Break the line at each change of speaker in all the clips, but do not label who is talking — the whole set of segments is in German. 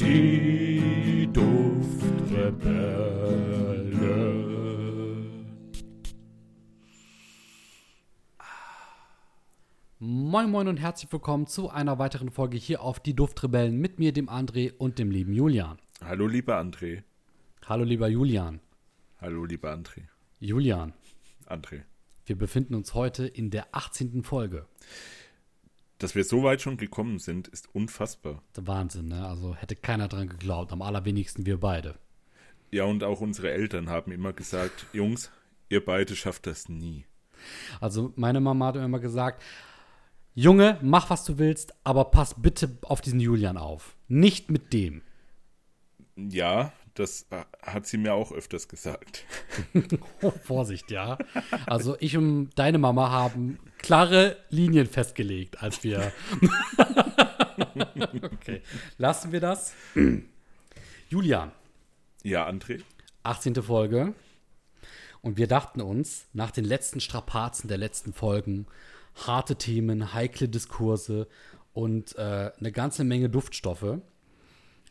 Die Duftrebellen.
Moin Moin und herzlich willkommen zu einer weiteren Folge hier auf Die Duftrebellen mit mir, dem André und dem lieben Julian.
Hallo, lieber André.
Hallo lieber Julian.
Hallo, lieber André.
Julian,
André.
wir befinden uns heute in der 18. Folge.
Dass wir so weit schon gekommen sind, ist unfassbar.
Der Wahnsinn, ne? Also hätte keiner dran geglaubt, am allerwenigsten wir beide.
Ja, und auch unsere Eltern haben immer gesagt, Jungs, ihr beide schafft das nie.
Also meine Mama hat immer gesagt, Junge, mach was du willst, aber pass bitte auf diesen Julian auf. Nicht mit dem.
Ja, das äh, hat sie mir auch öfters gesagt.
Oh, Vorsicht, ja. Also ich und deine Mama haben klare Linien festgelegt, als wir. okay, lassen wir das. Julian,
Ja, André?
18. Folge. Und wir dachten uns, nach den letzten Strapazen der letzten Folgen, harte Themen, heikle Diskurse und äh, eine ganze Menge Duftstoffe,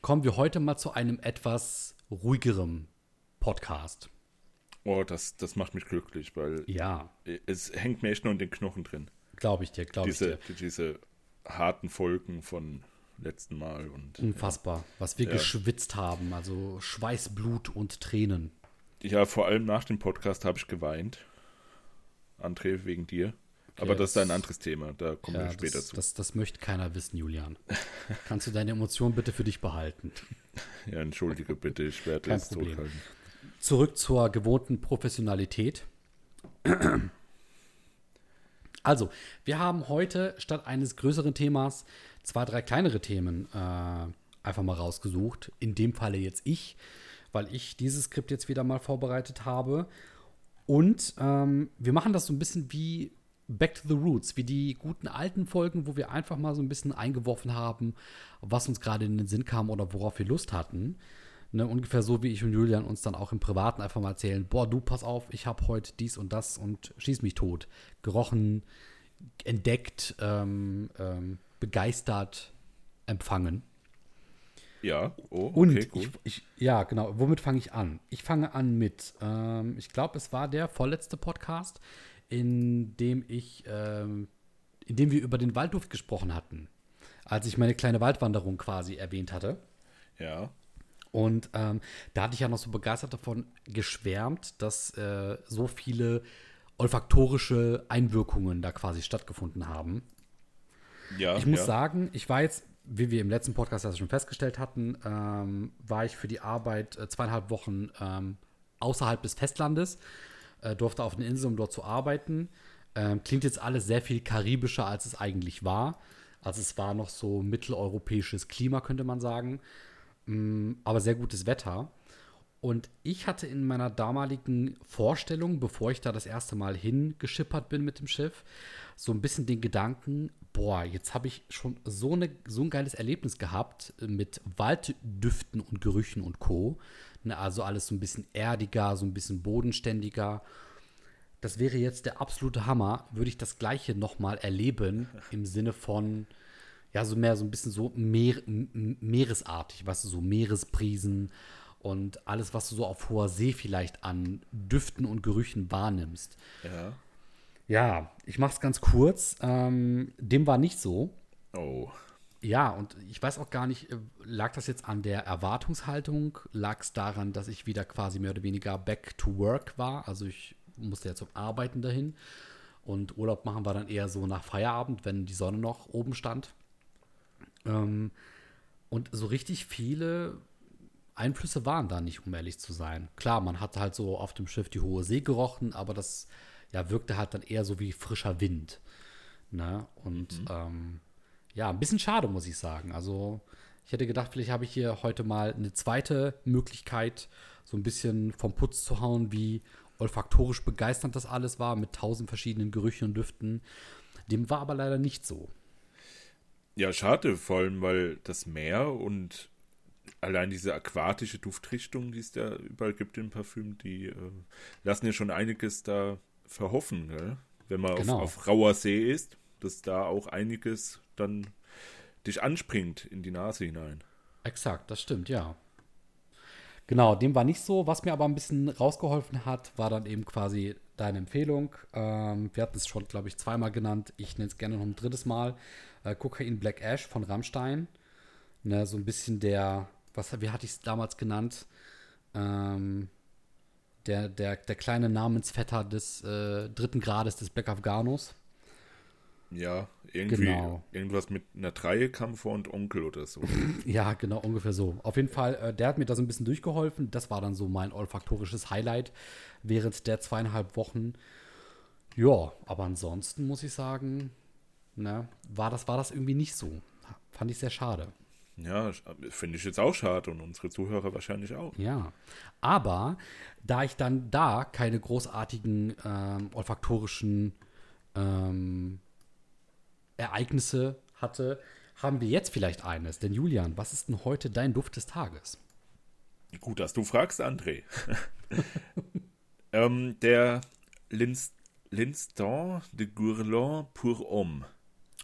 kommen wir heute mal zu einem etwas ruhigeren Podcast.
Oh, das, das macht mich glücklich, weil
Ja,
es hängt mir echt nur in den Knochen drin.
glaube ich dir, glaube ich dir.
Diese, harten Folgen von letzten Mal und
Unfassbar, was wir
Ja.
geschwitzt haben. Also Schweiß, Blut und Tränen.
ja, vor allem nach dem Podcast habe ich geweint. André, wegen dir. Aber das ist ein anderes Thema, da kommen
Ja,
wir später
das,
zu.
das, das möchte keiner wissen, Julian. Kannst du deine Emotionen bitte für dich behalten?
Ja, entschuldige bitte, ich werde
Kein
es
Problem.
zurückhalten.
Zurück zur gewohnten Professionalität. Also, wir haben heute statt eines größeren Themas zwei, drei kleinere Themen äh, einfach mal rausgesucht. In dem Falle jetzt ich, weil ich dieses Skript jetzt wieder mal vorbereitet habe. Und ähm, wir machen das so ein bisschen wie Back to the Roots, wie die guten alten Folgen, wo wir einfach mal so ein bisschen eingeworfen haben, was uns gerade in den Sinn kam oder worauf wir Lust hatten. Ne, ungefähr so wie ich und Julian uns dann auch im Privaten einfach mal erzählen, boah, du pass auf, ich habe heute dies und das und schieß mich tot. Gerochen, entdeckt, ähm, ähm, begeistert, empfangen.
Ja, oh,
Und
okay, gut.
ich, ich, ja, genau, womit fange ich an? Ich fange an mit, ähm, ich glaube, es war der vorletzte Podcast, in dem ich, ähm, in dem wir über den Waldduft gesprochen hatten, als ich meine kleine Waldwanderung quasi erwähnt hatte.
Ja,
Und ähm, da hatte ich ja noch so begeistert davon geschwärmt, dass äh, so viele olfaktorische Einwirkungen da quasi stattgefunden haben.
ja.
Ich muss
ja.
sagen, ich war jetzt, wie wir im letzten Podcast ja schon festgestellt hatten, ähm, war ich für die Arbeit äh, zweieinhalb Wochen ähm, außerhalb des Festlandes, äh, durfte auf einer Insel, um dort zu arbeiten. Ähm, klingt jetzt alles sehr viel karibischer, als es eigentlich war. Also es war noch so mitteleuropäisches Klima, könnte man sagen. Mm, aber sehr gutes Wetter. Und ich hatte in meiner damaligen Vorstellung, bevor ich da das erste Mal hingeschippert bin mit dem Schiff, so ein bisschen den Gedanken, boah, jetzt habe ich schon so, eine, so ein geiles Erlebnis gehabt mit Walddüften und Gerüchen und Co. Ne, also alles so ein bisschen erdiger, so ein bisschen bodenständiger. Das wäre jetzt der absolute Hammer, würde ich das gleiche nochmal erleben im Sinne von, ja, so mehr so ein bisschen so Meer, meeresartig, weißt du, so Meeresbrisen und alles, was du so auf hoher See vielleicht an Düften und Gerüchen wahrnimmst.
Ja.
Ja, ich mach's ganz kurz. Ähm, dem war nicht so.
Oh.
Ja, und ich weiß auch gar nicht, äh, lag das jetzt an der Erwartungshaltung? Lag es daran, dass ich wieder quasi mehr oder weniger back to work war? Also ich musste ja zum Arbeiten dahin. Und Urlaub machen war dann eher so nach Feierabend, wenn die Sonne noch oben stand. Ähm, und so richtig viele Einflüsse waren da nicht, um ehrlich zu sein. Klar, man hat halt so auf dem Schiff die hohe See gerochen, aber das ja, wirkte halt dann eher so wie frischer Wind. Ne? Und ähm, ja, ein bisschen schade, muss ich sagen. Also, ich hätte gedacht, vielleicht habe ich hier heute mal eine zweite Möglichkeit, so ein bisschen vom Putz zu hauen, wie olfaktorisch begeisternd das alles war, mit tausend verschiedenen Gerüchen und Düften. Dem war aber leider nicht so.
Ja, schade, vor allem, weil das Meer und allein diese aquatische Duftrichtung, die es da überall gibt im Parfüm, die äh, lassen ja schon einiges da verhoffen, gell? wenn man
Genau.
auf, auf rauer See ist, dass da auch einiges dann dich anspringt in die Nase hinein.
Exakt, das stimmt, ja. Genau, dem war nicht so. Was mir aber ein bisschen rausgeholfen hat, war dann eben quasi deine Empfehlung. Ähm, wir hatten es schon, glaube ich, zweimal genannt. Ich nenne es gerne noch ein drittes Mal. Äh, Kokain Black Ash von Rammstein. Ne, so ein bisschen der, was, wie hatte ich es damals genannt? Ähm, der, der, der kleine Namensvetter des äh, dritten Grades des Black Afghanos.
Ja, irgendwie
Genau.
irgendwas mit einer Dreie kam vor und Onkel oder so.
Ja, genau, ungefähr so. Auf jeden Fall, äh, der hat mir da so ein bisschen durchgeholfen. Das war dann so mein olfaktorisches Highlight während der zweieinhalb Wochen. Ja, aber ansonsten muss ich sagen, ne, war das, war das irgendwie nicht so. Fand ich sehr schade.
ja, finde ich jetzt auch schade und unsere Zuhörer wahrscheinlich auch.
Ja. Aber da ich dann da keine großartigen ähm, olfaktorischen ähm, Ereignisse hatte, haben wir jetzt vielleicht eines. Denn Julian, was ist denn heute dein Duft des Tages?
Gut, dass du fragst, André. ähm, der Lins- L'Instant de Gourlon pour Homme.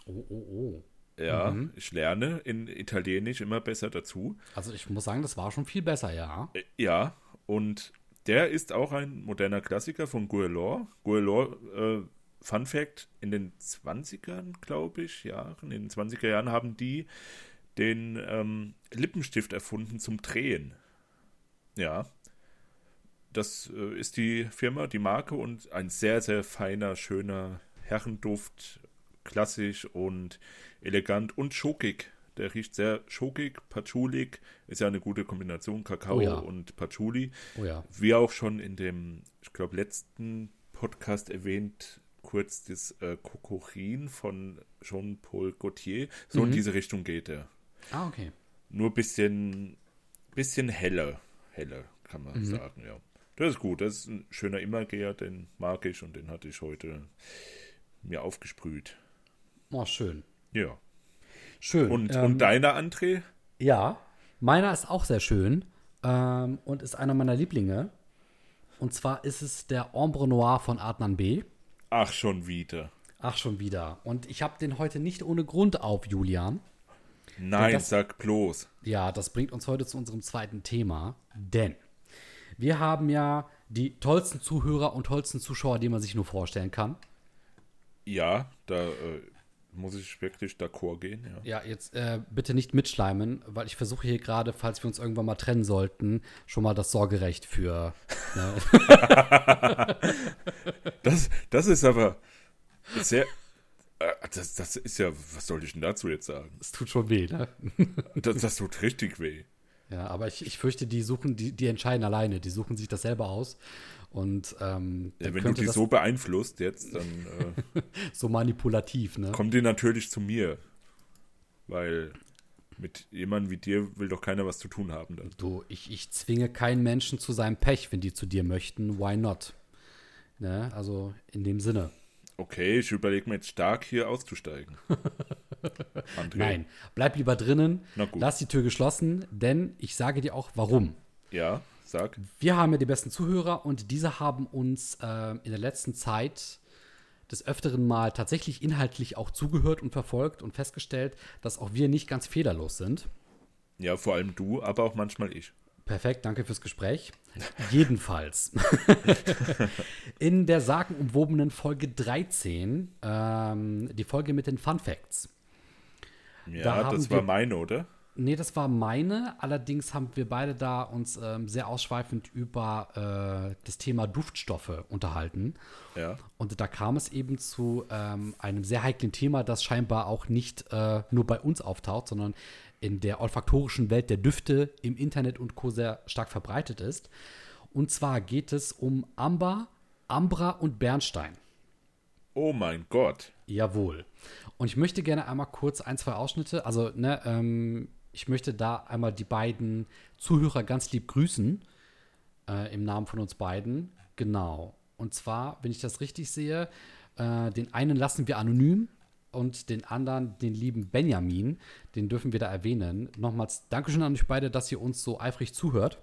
Oh, oh, oh.
Ja, ich lerne in Italienisch immer besser dazu.
Also ich muss sagen, das war schon viel besser, ja.
Äh, Ja, und der ist auch ein moderner Klassiker von Guerlain. Guerlain, äh, Fun Fact, in den 20ern, glaube ich, Jahren, in den 20er Jahren haben die den ähm, Lippenstift erfunden zum Drehen. Ja. Das äh, ist die Firma, die Marke und ein sehr, sehr feiner, schöner Herrenduft, klassisch und elegant und schokig. Der riecht sehr schokig, patchoulig, ist ja eine gute Kombination, Kakao
Oh ja.
und Patchouli.
Oh ja.
Wie auch schon in dem, ich glaube, letzten Podcast erwähnt, kurz das äh, Kokorin von Jean-Paul Gaultier. So
Mhm.
in diese Richtung geht er.
Ah, okay.
Nur bisschen, bisschen heller. Heller, kann man
Mhm.
sagen, ja. Das ist gut. Das ist ein schöner Immergeher, den mag ich und den hatte ich heute mir aufgesprüht.
Oh, schön.
Ja.
Schön.
Und,
ähm,
und deiner, André?
Ja, meiner ist auch sehr schön ähm, und ist einer meiner Lieblinge. Und zwar ist es der Ombre Noir von Adnan B.
Ach, schon wieder.
Ach, schon wieder. Und ich habe den heute nicht ohne Grund auf, Julian.
Nein,
das-
sag bloß.
Ja, das bringt uns heute zu unserem zweiten Thema, denn wir haben ja die tollsten Zuhörer und tollsten Zuschauer, die man sich nur vorstellen kann.
Ja, da äh, muss ich wirklich d'accord gehen, ja.
Ja, jetzt äh, bitte nicht mitschleimen, weil ich versuche hier gerade, falls wir uns irgendwann mal trennen sollten, schon mal das Sorgerecht für. Ne?
Das, das ist aber sehr. äh, Das, das ist ja, was soll ich denn dazu jetzt sagen?
Es tut schon weh, ne?
Das, das tut richtig weh.
Ja, aber ich, ich fürchte, die suchen, die, die entscheiden alleine, die suchen sich das selber aus. Und ähm,
Ja, wenn du die so beeinflusst jetzt, dann äh,
so manipulativ, ne?
kommen die natürlich zu mir. Weil mit jemandem wie dir will doch keiner was zu tun haben. Dann.
Du, ich, ich zwinge keinen Menschen zu seinem Pech, wenn die zu dir möchten. Why not? Ne? Also in dem Sinne.
Okay, ich überlege mir jetzt stark hier auszusteigen.
Nein, bleib lieber drinnen.
Na gut.
Lass die Tür geschlossen, denn ich sage dir auch warum.
Ja, sag.
Wir haben ja die besten Zuhörer und diese haben uns äh, in der letzten Zeit des Öfteren mal tatsächlich inhaltlich auch zugehört und verfolgt und festgestellt, dass auch wir nicht ganz fehlerlos sind.
Ja, vor allem du, aber auch manchmal ich.
Perfekt, danke fürs Gespräch. Jedenfalls. In der sagenumwobenen Folge 13, ähm, die Folge mit den Fun Facts. Da
Ja,
haben
das war meine, oder?
Nee, das war meine. Allerdings haben wir beide da uns ähm, sehr ausschweifend über äh, das Thema Duftstoffe unterhalten.
Ja.
Und da kam es eben zu ähm, einem sehr heiklen Thema, das scheinbar auch nicht äh, nur bei uns auftaucht, sondern in der olfaktorischen Welt der Düfte im Internet und Co. sehr stark verbreitet ist. Und zwar geht es um Amber, Ambra und Bernstein.
Oh mein Gott.
Jawohl. Und ich möchte gerne einmal kurz ein, zwei Ausschnitte, also ne, ähm, ich möchte da einmal die beiden Zuhörer ganz lieb grüßen, äh, im Namen von uns beiden. Genau. Und zwar, wenn ich das richtig sehe, äh, den einen lassen wir anonym und den anderen, den lieben Benjamin, den dürfen wir da erwähnen. Nochmals Dankeschön an euch beide, dass ihr uns so eifrig zuhört.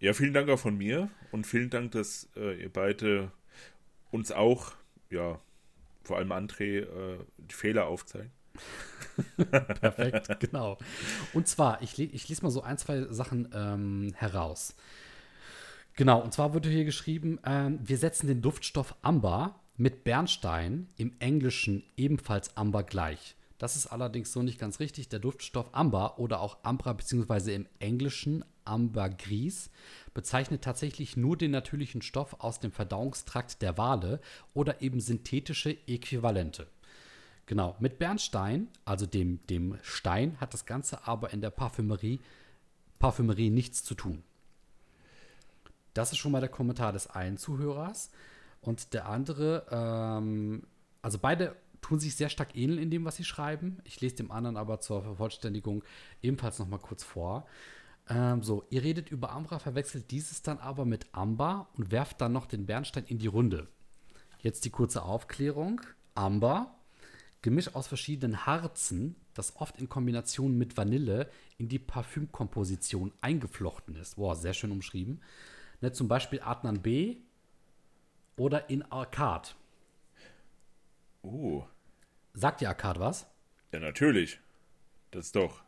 Ja, vielen Dank auch von mir und vielen Dank, dass äh, ihr beide uns auch, ja, vor allem André, äh, die Fehler aufzeigt.
Perfekt, genau. Und zwar, ich, ich lese mal so ein, zwei Sachen ähm, heraus. Genau, und zwar wird hier geschrieben, ähm, wir setzen den Duftstoff Amber mit Bernstein im Englischen ebenfalls Amber gleich. Das ist allerdings so nicht ganz richtig. Der Duftstoff Amber oder auch Ambra beziehungsweise im Englischen Ambergris bezeichnet tatsächlich nur den natürlichen Stoff aus dem Verdauungstrakt der Wale oder eben synthetische Äquivalente. Genau, mit Bernstein, also dem, dem Stein, hat das Ganze aber in der Parfümerie, Parfümerie nichts zu tun. Das ist schon mal der Kommentar des einen Zuhörers. Und der andere, ähm, also beide tun sich sehr stark ähneln in dem, was sie schreiben. Ich lese dem anderen aber zur Vervollständigung ebenfalls noch mal kurz vor. Ähm, so, ihr redet über Ambra, verwechselt dieses dann aber mit Amber und werft dann noch den Bernstein in die Runde. Jetzt die kurze Aufklärung. Amber, Gemisch aus verschiedenen Harzen, das oft in Kombination mit Vanille in die Parfümkomposition eingeflochten ist. Boah, sehr schön umschrieben. Ne, zum Beispiel Adnan B oder in Arcade.
Oh.
Sagt dir Arcade was?
Ja, natürlich. Das ist doch.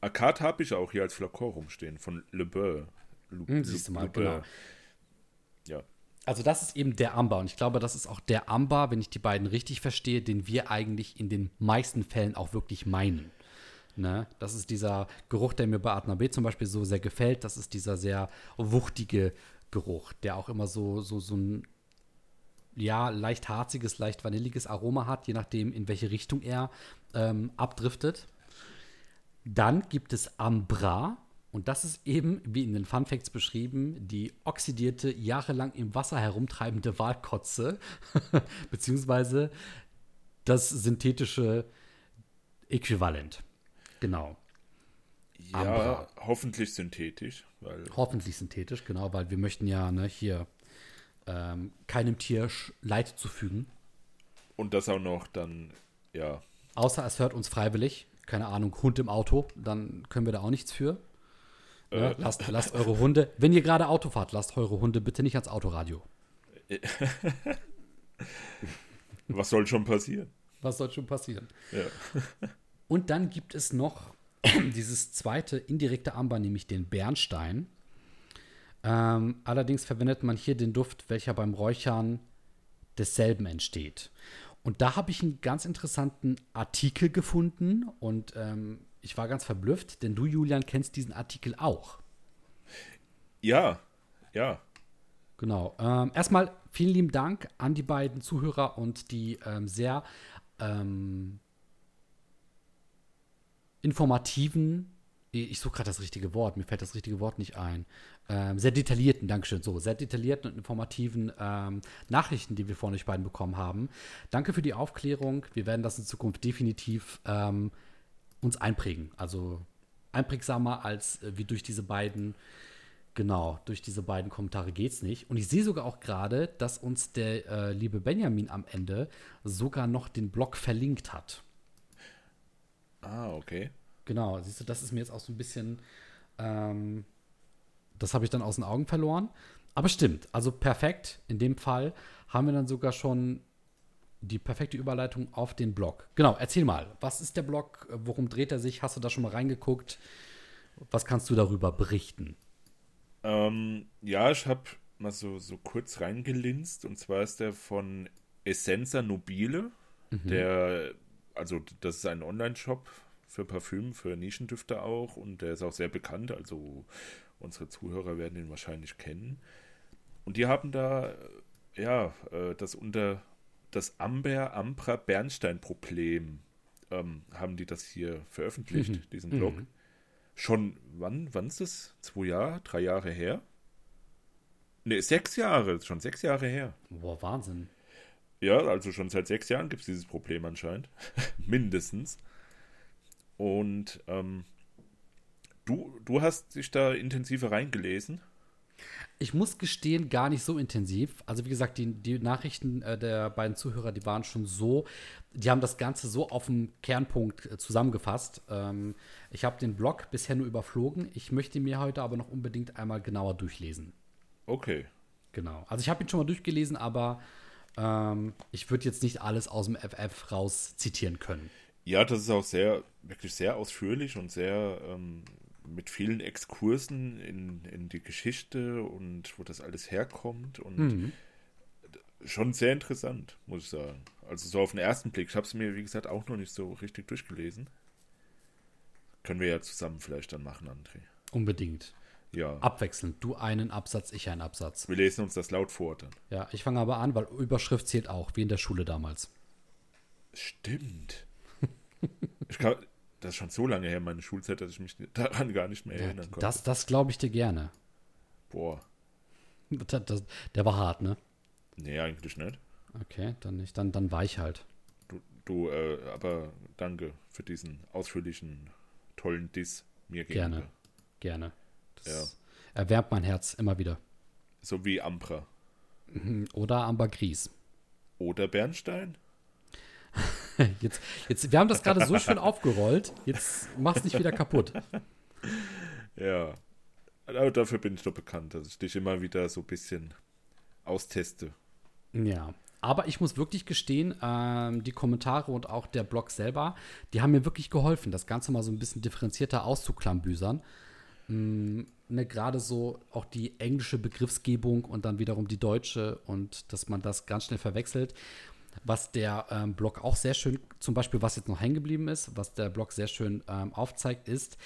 Arcade habe ich auch hier als Flakon rumstehen von Le Beurre.
Hm, siehst du mal, Le genau. Ja. Also das ist eben der Amber und ich glaube, das ist auch der Amber, wenn ich die beiden richtig verstehe, den wir eigentlich in den meisten Fällen auch wirklich meinen. Ne? Das ist dieser Geruch, der mir bei Adna B zum Beispiel so sehr gefällt. Das ist dieser sehr wuchtige Geruch, der auch immer so, so, so ein ja, leicht harziges, leicht vanilliges Aroma hat, je nachdem, in welche Richtung er ähm, abdriftet. Dann gibt es Ambra. Und das ist eben, wie in den Fun Facts beschrieben, die oxidierte, jahrelang im Wasser herumtreibende Walkotze, beziehungsweise das synthetische Äquivalent. Genau.
Ja, Ambra. hoffentlich synthetisch.
hoffentlich synthetisch, genau, weil wir möchten ja ne, hier ähm, keinem Tier Leid zufügen.
Und das auch noch dann, ja.
Außer es hört uns freiwillig, keine Ahnung, Hund im Auto, dann können wir da auch nichts für. Äh. Ja, lasst, lasst eure Hunde, wenn ihr gerade Auto fahrt, lasst eure Hunde bitte nicht ans Autoradio.
Was soll schon passieren?
Was soll schon passieren?
Ja.
Und dann gibt es noch dieses zweite indirekte Amber, nämlich den Bernstein. Ähm, allerdings verwendet man hier den Duft, welcher beim Räuchern desselben entsteht. Und da habe ich einen ganz interessanten Artikel gefunden und ähm, ich war ganz verblüfft, denn du, Julian, kennst diesen Artikel auch.
Ja, ja.
Genau. Ähm, erstmal vielen lieben Dank an die beiden Zuhörer und die ähm, sehr ähm, informativen ich suche gerade das richtige Wort, mir fällt das richtige Wort nicht ein. Ähm, sehr detaillierten, Dankeschön, so, sehr detaillierten und informativen ähm, Nachrichten, die wir von euch beiden bekommen haben. Danke für die Aufklärung. Wir werden das in Zukunft definitiv ähm, uns einprägen. Also einprägsamer als äh, wie durch diese beiden, genau, durch diese beiden Kommentare geht es nicht. Und ich sehe sogar auch gerade, dass uns der äh, liebe Benjamin am Ende sogar noch den Blog verlinkt hat.
Ah, okay.
Genau, siehst du, das ist mir jetzt auch so ein bisschen, ähm, das habe ich dann aus den Augen verloren. Aber stimmt, also perfekt. In dem Fall haben wir dann sogar schon die perfekte Überleitung auf den Blog. Genau, erzähl mal, was ist der Blog? Worum dreht er sich? Hast du da schon mal reingeguckt? Was kannst du darüber berichten?
Ähm, ja, ich habe mal so, so kurz reingelinst. Und zwar ist der von Essenza Nobile. Mhm. Der, also das ist ein Online-Shop für Parfüm, für Nischendüfte auch und der ist auch sehr bekannt, also unsere Zuhörer werden ihn wahrscheinlich kennen. Und die haben da, ja, äh, das unter das Amber-Ambra-Bernstein-Problem ähm, haben die das hier veröffentlicht, mhm. diesen Blog. Mhm. Schon, wann, wann ist das? Zwei Jahre, drei Jahre her? Ne, sechs Jahre, schon sechs Jahre her.
Boah, Wahnsinn.
Ja, also schon seit sechs Jahren gibt es dieses Problem anscheinend. Mindestens. Und ähm, du, du hast dich da intensiver reingelesen?
Ich muss gestehen, gar nicht so intensiv. Also wie gesagt, die, die Nachrichten äh, der beiden Zuhörer, die waren schon so, die haben das Ganze so auf den Kernpunkt äh, zusammengefasst. Ähm, ich habe den Blog bisher nur überflogen. Ich möchte mir heute aber noch unbedingt einmal genauer durchlesen.
Okay.
Genau. Also ich habe ihn schon mal durchgelesen, aber ähm, ich würde jetzt nicht alles aus dem FF raus zitieren können.
Ja, das ist auch sehr, wirklich sehr ausführlich und sehr ähm, mit vielen Exkursen in, in die Geschichte und wo das alles herkommt und
Mhm.
schon sehr interessant, muss ich sagen. Also so auf den ersten Blick. Ich habe es mir, wie gesagt, auch noch nicht so richtig durchgelesen. Können wir ja zusammen vielleicht dann machen, André.
Unbedingt.
Ja,
Abwechselnd. Du einen Absatz, ich einen Absatz.
wir lesen uns das laut vor dann.
Ja, ich fange aber an, weil Überschrift zählt auch, wie in der Schule damals.
Stimmt. Ich kann, das ist schon so lange her, meine Schulzeit, dass ich mich daran gar nicht mehr
Ja,
erinnern konnte.
das das glaube ich dir gerne.
Boah,
Das, das, der war hart, ne?
nee, eigentlich nicht.
Okay, dann nicht. Dann, dann war ich halt.
Du, du äh, aber danke für diesen ausführlichen, tollen Diss mir
Gerne.
gegenüber.
Gerne. Das erwärmt mein Herz immer wieder.
So wie Ambra.
Mhm, Oder Amber Gries.
Oder Bernstein?
Jetzt, jetzt, wir haben das gerade so schön aufgerollt. Jetzt mach's nicht wieder kaputt.
Ja. Aber dafür bin ich doch bekannt, dass ich dich immer wieder so ein bisschen austeste.
Ja. Aber ich muss wirklich gestehen, ähm, die Kommentare und auch der Blog selber, die haben mir wirklich geholfen, das Ganze mal so ein bisschen differenzierter auszuklambüsern. Mm, ne, Gerade so auch die englische Begriffsgebung und dann wiederum die deutsche und dass man das ganz schnell verwechselt. Was der ähm, Blog auch sehr schön, zum Beispiel, was jetzt noch hängen geblieben ist, was der Blog sehr schön ähm, aufzeigt, ist,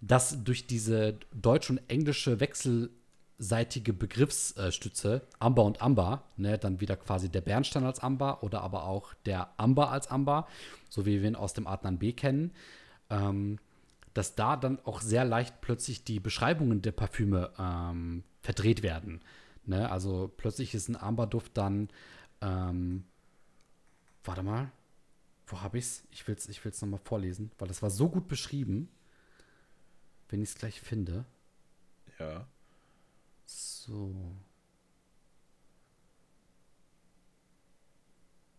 dass durch diese deutsche und englische wechselseitige Begriffsstütze, Amber und Amber, ne, dann wieder quasi der Bernstein als Amber oder aber auch der Amber als Amber, so wie wir ihn aus dem Adnan B kennen, ähm, dass da dann auch sehr leicht plötzlich die Beschreibungen der Parfüme ähm, verdreht werden. Ne? Also plötzlich ist ein Amberduft dann, ähm, warte mal, wo habe ich's? Ich will's, ich will's nochmal vorlesen, weil das war so gut beschrieben. Wenn ich es gleich finde.
Ja.
So.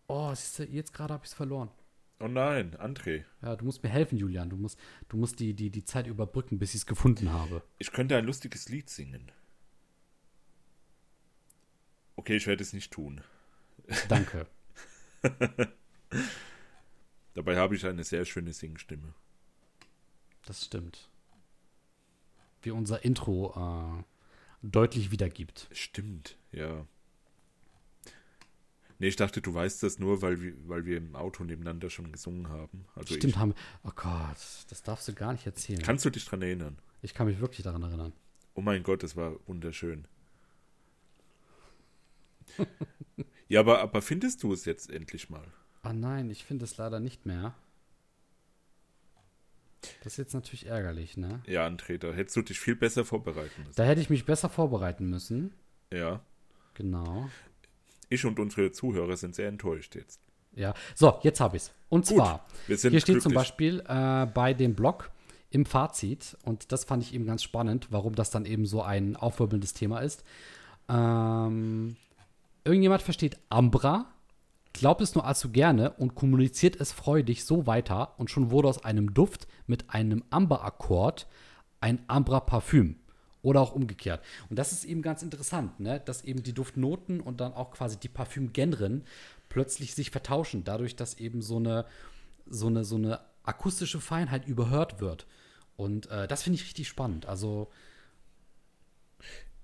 Oh, siehst du, jetzt gerade habe ich es verloren.
Oh nein, André.
Ja, du musst mir helfen, Julian. Du musst, du musst die, die, die Zeit überbrücken, bis ich es gefunden habe.
Ich könnte ein lustiges Lied singen. Okay, ich werde es nicht tun.
Danke.
Dabei habe ich eine sehr schöne Singstimme.
Das stimmt. Wie unser Intro äh, deutlich wiedergibt.
Stimmt, ja. Nee, ich dachte, du weißt das nur, weil wir, weil wir im Auto nebeneinander schon gesungen haben. Also
Stimmt,
ich,
haben. Oh Gott, das darfst du gar nicht erzählen.
kannst du dich dran erinnern?
ich kann mich wirklich daran erinnern.
Oh mein Gott, das war wunderschön. ja, aber, aber findest du es jetzt endlich mal?
Ah nein, ich finde es leider nicht mehr. Das ist jetzt natürlich ärgerlich, ne?
Ja, da hättest du dich viel besser vorbereiten müssen.
Da hätte ich mich besser vorbereiten müssen.
Ja.
Genau.
Ich und unsere Zuhörer sind sehr enttäuscht jetzt.
Ja. So, jetzt habe ich es. Und zwar, hier steht zum. Beispiel äh, bei dem Blog im Fazit, und das fand ich eben ganz spannend, warum das dann eben so ein aufwirbelndes Thema ist. Ähm, irgendjemand versteht Ambra, glaubt es nur allzu gerne und kommuniziert es freudig so weiter und schon wurde aus einem Duft mit einem Amber-Akkord ein Ambra-Parfüm. Oder auch umgekehrt. Und das ist eben ganz interessant, ne? dass eben die Duftnoten und dann auch quasi die Parfümgenren plötzlich sich vertauschen, dadurch, dass eben so eine, so eine, so eine akustische Feinheit überhört wird. Und äh, das finde ich richtig spannend. Also,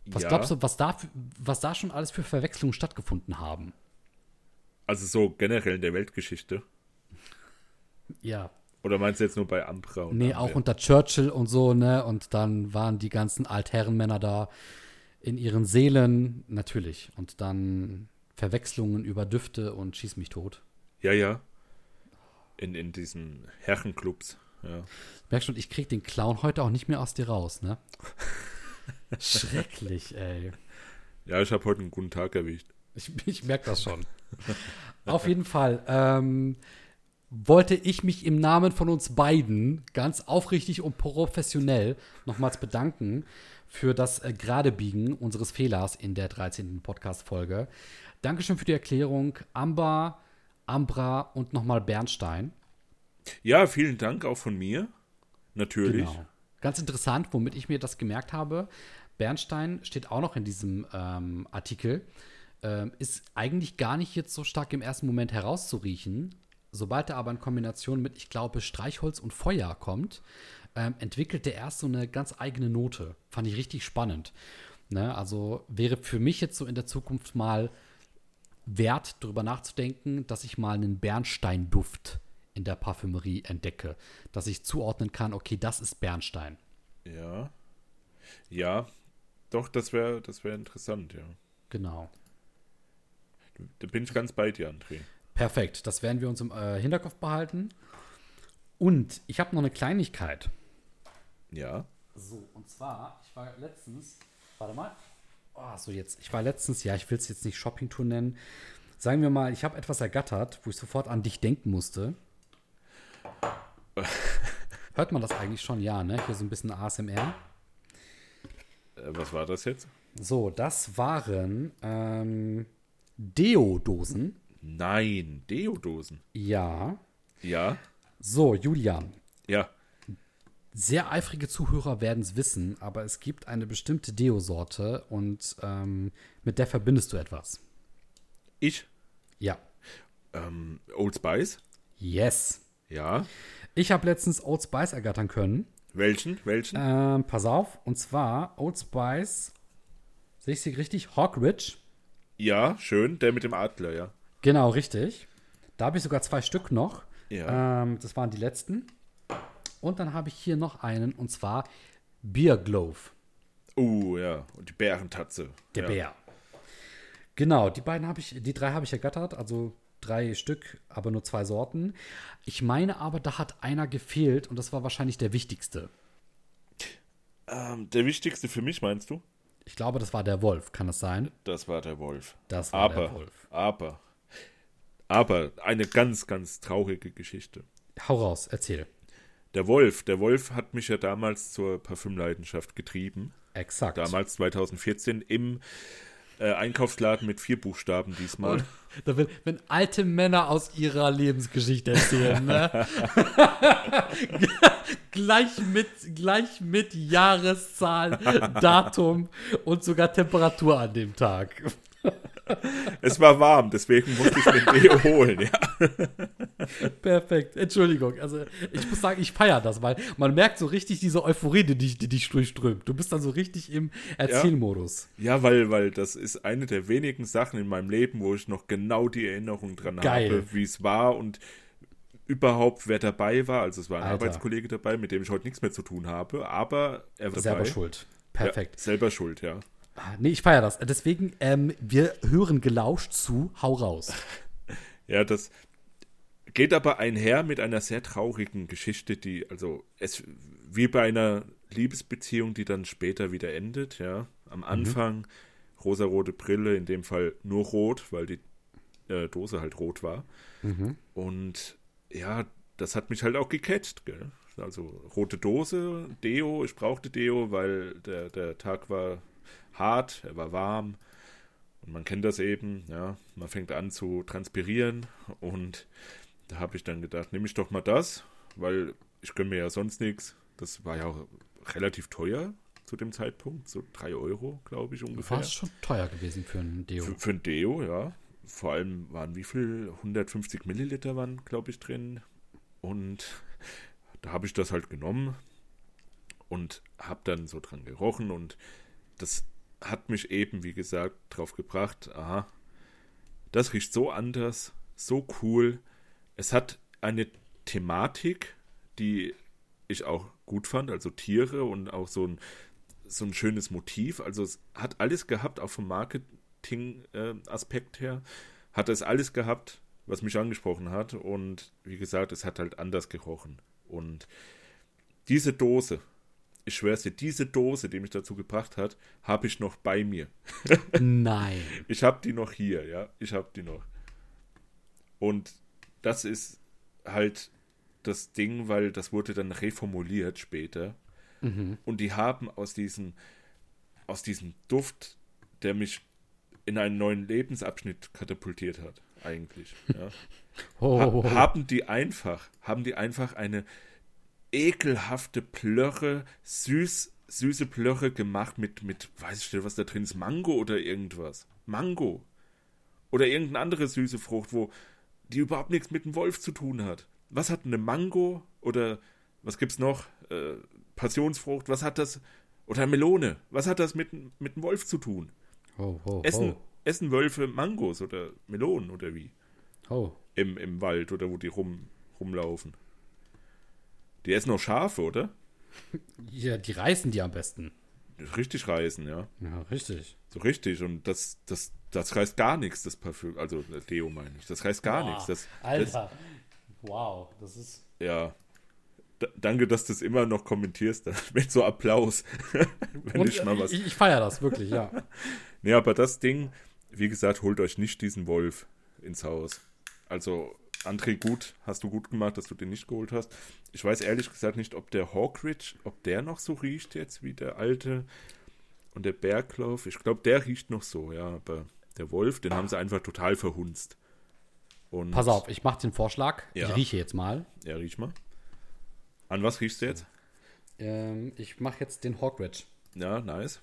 was
ja,
glaubst du, was da, für- was da schon alles für Verwechslungen stattgefunden haben?
Also so generell in der Weltgeschichte.
Ja.
Oder meinst du jetzt nur bei Ambra? Und
Nee,
Amber?
auch unter Churchill und so, ne? Und dann waren die ganzen Altherrenmänner da in ihren Seelen, natürlich. Und dann Verwechslungen über Düfte und schieß mich tot.
Ja, ja. In, in diesen Herrenclubs. Ja.
Merkst schon, ich krieg den Clown heute auch nicht mehr aus dir raus, ne? Schrecklich, ey.
ja, ich habe heute einen guten Tag erwischt.
Ich, ich merke das schon. Auf jeden Fall ähm, wollte ich mich im Namen von uns beiden ganz aufrichtig und professionell nochmals bedanken für das äh, Geradebiegen unseres Fehlers in der 13. Podcast-Folge. Dankeschön für die Erklärung. Amber, Ambra und nochmal Bernstein.
Ja, vielen Dank auch von mir. Natürlich.
Genau. Ganz interessant, womit ich mir das gemerkt habe. Bernstein steht auch noch in diesem ähm, Artikel. Ähm, ist eigentlich gar nicht jetzt so stark im ersten Moment herauszuriechen, Sobald er aber in Kombination mit, ich glaube, Streichholz und Feuer kommt, ähm, entwickelt der erst so eine ganz eigene Note. Fand ich richtig spannend. Ne? Also wäre für mich jetzt so in der Zukunft mal wert, darüber nachzudenken, dass ich mal einen Bernsteinduft in der Parfümerie entdecke. Dass ich zuordnen kann, okay, das ist Bernstein.
Ja. Ja, doch, das wäre das wär interessant, ja.
Genau.
Da bin ich ganz bei dir, André.
Perfekt, das werden wir uns im äh, Hinterkopf behalten. Und ich habe noch eine Kleinigkeit.
Ja.
So, und zwar, ich war letztens, warte mal. Oh, so jetzt, ich war letztens, ja, ich will es jetzt nicht Shoppingtour nennen. Sagen wir mal, ich habe etwas ergattert, wo ich sofort an dich denken musste. Hört man das eigentlich schon? Ja, ne? Hier so ein bisschen ASMR.
Äh, was war das jetzt?
So, das waren ähm, Deodosen.
Nein, Deodosen.
Ja.
Ja.
So, Julian.
Ja.
Sehr eifrige Zuhörer werden es wissen, aber es gibt eine bestimmte Deo-Sorte und ähm, mit der verbindest du etwas.
Ich?
Ja.
Ähm, Old Spice?
Yes.
Ja.
Ich habe letztens Old Spice ergattern können.
Welchen? Welchen?
Ähm, pass auf, und zwar Old Spice, sehe ich sie richtig? Hawkridge.
Ja, schön, der mit dem Adler, ja.
Genau, richtig. Da habe ich sogar zwei Stück noch.
Ja.
Ähm, das waren die letzten. Und dann habe ich hier noch einen, und zwar Beer Glove.
Uh, ja. Und die Bärentatze.
Der
ja.
Bär. Genau, die beiden habe ich, die drei habe ich ergattert, also drei Stück, aber nur zwei Sorten. Ich meine aber, da hat einer gefehlt und das war wahrscheinlich der wichtigste.
Ähm, der wichtigste für mich, meinst du?
Ich glaube, das war der Wolf, kann das sein?
Das war der Wolf.
Das war
aber,
der Wolf.
aber, aber eine ganz, ganz traurige Geschichte.
Hau raus, erzähl.
Der Wolf, der Wolf hat mich ja damals zur Parfümleidenschaft getrieben.
Exakt.
Damals 2014 im äh, Einkaufsladen mit vier Buchstaben diesmal.
Da wird, wenn alte Männer aus ihrer Lebensgeschichte erzählen, ne? gleich, mit, gleich mit Jahreszahl, Datum und sogar Temperatur an dem Tag.
Es war warm, deswegen musste ich den Deo holen, ja.
Perfekt. Entschuldigung. Also ich muss sagen, ich feiere das, weil man merkt so richtig diese Euphorie, die dich, die dich durchströmt. Du bist dann so richtig im Erzählmodus.
Ja, weil, weil das ist eine der wenigen Sachen in meinem Leben, wo ich noch genau die Erinnerung dran
Geil.
habe, wie es war und überhaupt wer dabei war. Also es war ein
Alter.
Arbeitskollege dabei, mit dem ich heute nichts mehr zu tun habe, aber er war
Selber
dabei.
schuld.
Ja,
Perfekt.
selber schuld, ja.
Ah, Nee, ich feiere das. Deswegen, ähm, wir hören gelauscht zu. Hau raus.
Ja, das geht aber einher mit einer sehr traurigen Geschichte, die, also, es wie bei einer Liebesbeziehung, die dann später wieder endet, ja. Am Anfang rosarote Brille, in dem Fall nur rot, weil die äh, Dose halt rot war. Und ja, das hat mich halt auch gecatcht, gell. Also rote Dose, Deo, ich brauchte Deo, weil der, der Tag war hart, er war warm. Und man kennt das eben, ja, man fängt an zu transpirieren und da habe ich dann gedacht, nehme ich doch mal das, weil ich gönne mir ja sonst nichts. Das war ja auch relativ teuer zu dem Zeitpunkt, so drei Euro, glaube ich ungefähr.
War schon teuer gewesen für ein Deo.
Für, für ein Deo, ja. Vor allem waren wie viel? 150 Milliliter waren, glaube ich, drin. Und da habe ich das halt genommen und habe dann so dran gerochen und das hat mich eben, wie gesagt, drauf gebracht, aha, das riecht so anders, so cool. Es hat eine Thematik, die ich auch gut fand, also Tiere und auch so ein, so ein schönes Motiv. Also es hat alles gehabt, auch vom Marketing-Aspekt her, hat es alles gehabt, was mich angesprochen hat. Und wie gesagt, es hat halt anders gerochen. Und diese Dose, ich schwör's dir, diese Dose, die mich dazu gebracht hat, habe ich noch bei mir.
Nein.
Ich habe die noch hier, ja. Ich habe die noch. Und das ist halt das Ding, weil das wurde dann reformuliert später. Und die haben aus diesem, aus diesem Duft, der mich in einen neuen Lebensabschnitt katapultiert hat, eigentlich. Ja.
Oh,
Ha haben die einfach, haben die einfach eine ekelhafte Plörre, süß, süße Plörre gemacht mit, mit, weiß ich nicht, was da drin ist, Mango oder irgendwas. Mango. Oder irgendeine andere süße Frucht, wo die überhaupt nichts mit dem Wolf zu tun hat. Was hat eine Mango oder was gibt's noch? Äh, Passionsfrucht, was hat das? Oder Melone, was hat das mit, mit dem Wolf zu tun?
Oh, oh,
Essen,
oh.
essen Wölfe Mangos oder Melonen oder wie?
oh.
Im, Im Wald oder wo die rum, rumlaufen. Die essen auch Schafe, oder?
Ja, die reißen die am besten.
Richtig reißen, ja.
Ja, richtig.
So richtig. Und das, das, das reißt gar nichts, das Parfüm. Also äh, Deo meine ich. Das reißt gar
Boah,
nichts. Das,
Alter. wow, das ist.
Das, ja. D danke, dass du es immer noch kommentierst. Mit so Applaus. Wenn
Und,
ich mal was.
ich, ich feiere das wirklich, ja.
Nee, aber das Ding, wie gesagt, holt euch nicht diesen Wolf ins Haus. Also, André, gut, hast du gut gemacht, dass du den nicht geholt hast. Ich weiß ehrlich gesagt nicht, ob der Hawkridge, ob der noch so riecht jetzt wie der alte und der Berglauf. Ich glaube, der riecht noch so, ja, aber der Wolf, den haben sie einfach total verhunzt. Und
Pass auf, ich mache den Vorschlag.
Ja.
Ich rieche jetzt mal.
Ja, riech mal. An was riechst du jetzt?
Ähm, ich mache jetzt den Hawkridge.
Ja, nice.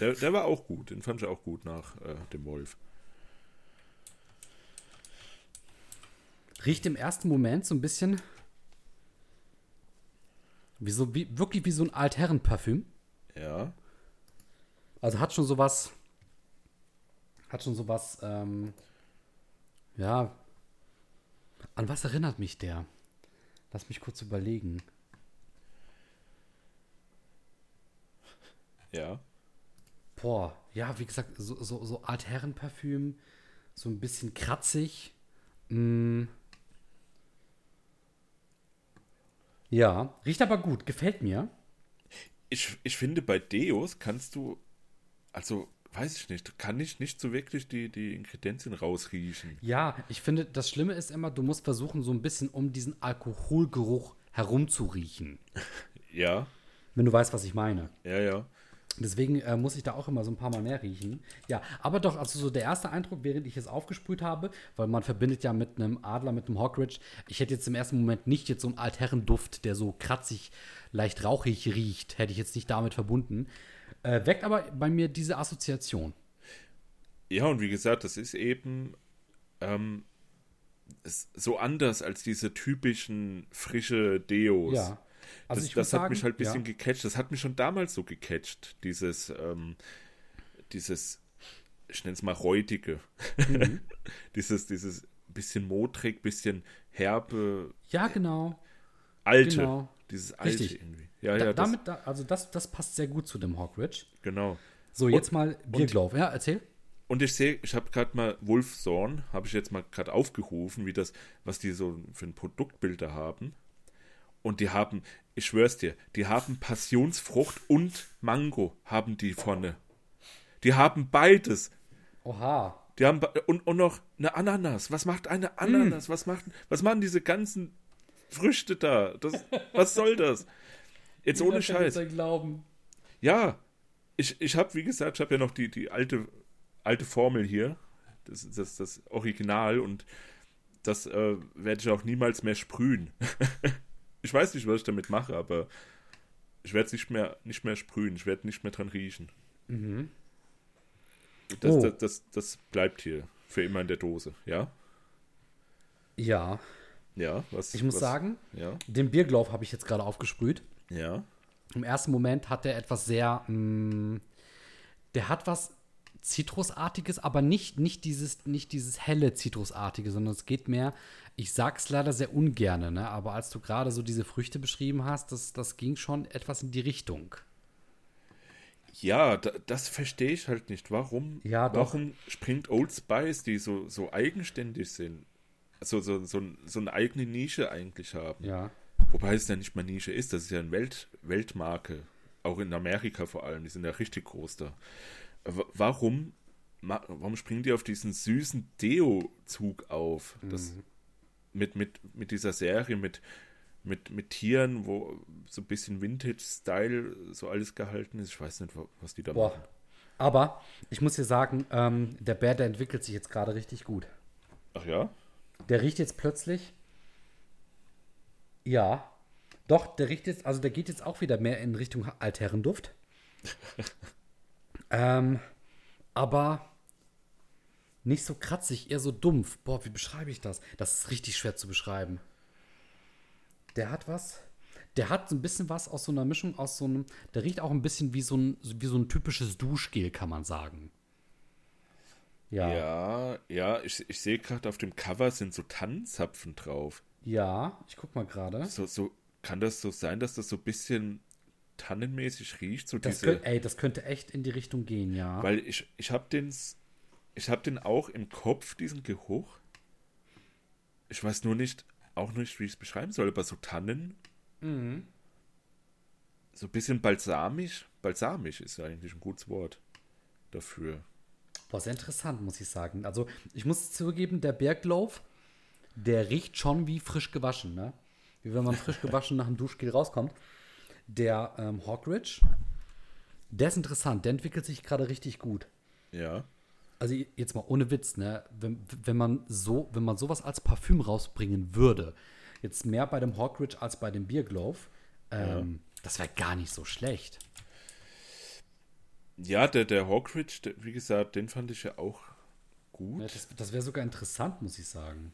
Der, der war auch gut, den fand ich auch gut nach äh, dem Wolf.
Riecht im ersten Moment so ein bisschen wie so, wie, wirklich wie so ein Altherrenparfüm.
Ja,
Also hat schon sowas, hat schon sowas, ähm, ja, an was erinnert mich der? Lass mich kurz überlegen.
ja.
Boah, ja, wie gesagt, so, so, so Altherrenparfüm, so ein bisschen kratzig. Mm. Ja, riecht aber gut, gefällt mir.
Ich, ich finde, bei Deos kannst du, also, weiß ich nicht, kann ich nicht so wirklich die, die Ingredienzien rausriechen.
Ja, ich finde, das Schlimme ist immer, du musst versuchen, so ein bisschen um diesen Alkoholgeruch herumzuriechen.
Ja,
Wenn du weißt, was ich meine.
ja, ja.
Deswegen äh, muss ich da auch immer so ein paar Mal mehr riechen. Ja, aber doch, also so der erste Eindruck, während ich es aufgesprüht habe, weil man verbindet ja mit einem Adler, mit einem Hawkridge, ich hätte jetzt im ersten Moment nicht jetzt so einen Altherrenduft, der so kratzig, leicht rauchig riecht, hätte ich jetzt nicht damit verbunden. Äh, weckt aber bei mir diese Assoziation.
Ja, und wie gesagt, das ist eben ähm, so anders als diese typischen frische Deos.
Ja. Also
das das hat
sagen,
mich halt ein bisschen
ja.
gecatcht. Das hat mich schon damals so gecatcht. Dieses, ähm, dieses, ich nenne es mal räudige.
Mhm.
dieses, dieses bisschen modrig, bisschen herbe,
Ja, genau.
alte.
Genau.
Dieses alte
Richtig.
irgendwie. Ja,
Da,
ja, das,
damit, da, also das, das passt sehr gut zu dem Hawkridge.
genau.
So, jetzt mal Bierglauf. Ja, erzähl.
Und ich sehe, ich habe gerade mal Wolfsorn, habe ich jetzt mal gerade aufgerufen, wie das, was die so für ein Produktbild da haben. Und die haben, ich schwör's dir, die haben Passionsfrucht und Mango haben die vorne. Die haben beides.
Oha.
Die haben be- und, und noch eine Ananas. Was macht eine Ananas? Was macht was machen diese ganzen Früchte da? Das, was soll das? Jetzt ohne Scheiß.
Glauben.
Ja, ich, ich habe, wie gesagt, ich habe ja noch die, die alte, alte Formel hier. Das ist das, das Original und das äh, werde ich auch niemals mehr sprühen. ich weiß nicht, was ich damit mache, aber ich werde es nicht mehr, nicht mehr sprühen. Ich werde nicht mehr dran riechen. Das,
Oh.
das, das, das bleibt hier für immer in der Dose, ja?
Ja,
Ja, was?
ich muss
was,
sagen,
Ja,
den Bierglauf habe ich jetzt gerade aufgesprüht.
ja.
Im ersten Moment hat der etwas sehr, mh, der hat was Zitrusartiges, aber nicht, nicht, dieses, nicht dieses helle Zitrusartige, sondern es geht mehr, ich sag's leider sehr ungerne, ne? aber als du gerade so diese Früchte beschrieben hast, das, das ging schon etwas in die Richtung.
Ja, da, das verstehe ich halt nicht. Warum,
Ja, doch.
warum springt Old Spice, die so, so eigenständig sind, so, so, so, so eine eigene Nische eigentlich haben?
Ja.
Wobei es ja nicht mal Nische ist, das ist ja eine Welt, Weltmarke. Auch in Amerika vor allem, die sind ja richtig groß da. Warum, warum springen die auf diesen süßen Deo-Zug auf? Das, mit, mit, mit dieser Serie, mit, mit, mit Tieren, wo so ein bisschen Vintage-Style so alles gehalten ist. Ich weiß nicht, wa- was die da
Boah.
machen.
Aber ich muss dir sagen, ähm, der Bär, der entwickelt sich jetzt gerade richtig gut.
Ach ja?
Der riecht jetzt plötzlich. Ja. Doch, der riecht jetzt, also der geht jetzt auch wieder mehr in Richtung Altherrenduft. ähm, aber Nicht so kratzig, eher so dumpf. Boah, wie beschreibe ich das? Das ist richtig schwer zu beschreiben. Der hat was. Der hat so ein bisschen was aus so einer Mischung aus so einem. Der riecht auch ein bisschen wie so ein, wie so ein typisches Duschgel, kann man sagen.
Ja. Ja, ja ich, ich sehe gerade auf dem Cover sind so Tannenzapfen drauf.
Ja, ich guck mal gerade.
So, so, kann das so sein, dass das so ein bisschen tannenmäßig riecht? So
das
diese,
könnt, ey, das könnte echt in die Richtung gehen, ja.
Weil ich, ich habe den, ich hab den auch im Kopf, diesen Geruch. Ich weiß nur nicht, auch nicht, wie ich es beschreiben soll, aber so Tannen.
Mhm.
So ein bisschen balsamisch. Balsamisch ist ja eigentlich ein gutes Wort dafür.
Boah, sehr interessant, muss ich sagen. Also, ich muss zugeben, der Berglauf, der riecht schon wie frisch gewaschen, ne? Wie wenn man frisch gewaschen nach dem Duschgel rauskommt. Der ähm, Hawkridge, der ist interessant, der entwickelt sich gerade richtig gut.
Ja.
Also jetzt mal ohne Witz, ne? Wenn, wenn man so, wenn man sowas als Parfüm rausbringen würde, jetzt mehr bei dem Hawkridge als bei dem Beerglove, ähm, ja. das wäre gar nicht so schlecht.
Ja, der, der Hawkridge, der, wie gesagt, den fand ich ja auch gut. Ja,
das, das wäre sogar interessant, muss ich sagen.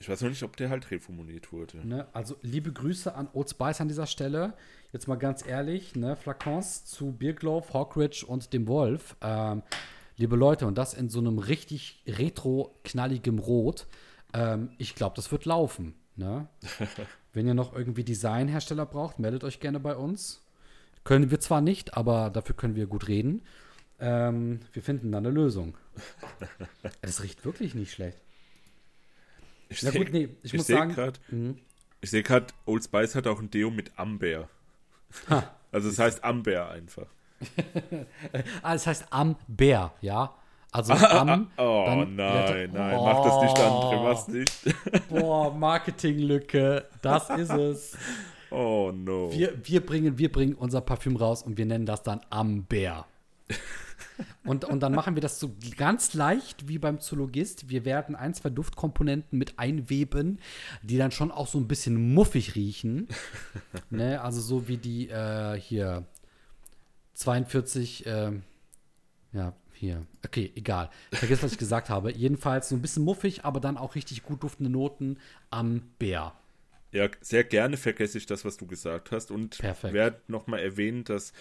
Ich weiß noch nicht, ob der halt reformuliert wurde.
Ne, also liebe Grüße an Old Spice an dieser Stelle. Jetzt mal ganz ehrlich, ne, Flakons zu Beerglove, Hawkridge und dem Wolf. Ähm, liebe Leute, und das in so einem richtig retro-knalligem Rot. Ähm, ich glaube, das wird laufen. Ne? Wenn ihr noch irgendwie Designhersteller braucht, meldet euch gerne bei uns. Können wir zwar nicht, aber dafür können wir gut reden. Ähm, wir finden dann eine Lösung. es riecht wirklich nicht schlecht.
Ich ja, gut, nee, ich, ich muss sagen. Grad, mhm. Ich sehe gerade, Old Spice hat auch ein Deo mit Amber. Ha. Also es heißt Amber einfach.
ah, es heißt Amber, ja. Also am.
oh dann, nein, nein, oh, mach das nicht, André, mach's nicht.
boah, Marketinglücke, das ist es.
Oh no.
Wir, wir, bringen, wir bringen unser Parfüm raus und wir nennen das dann Amber. Und, und dann machen wir das so ganz leicht wie beim Zoologist. Wir werden ein, zwei Duftkomponenten mit einweben, die dann schon auch so ein bisschen muffig riechen. ne? Also so wie die äh, hier 42, äh, ja, hier. Okay, egal. Vergiss, was ich gesagt habe. Jedenfalls so ein bisschen muffig, aber dann auch richtig gut duftende Noten am Bär.
Ja, sehr gerne vergesse ich das, was du gesagt hast. Und werde nochmal erwähnen, dass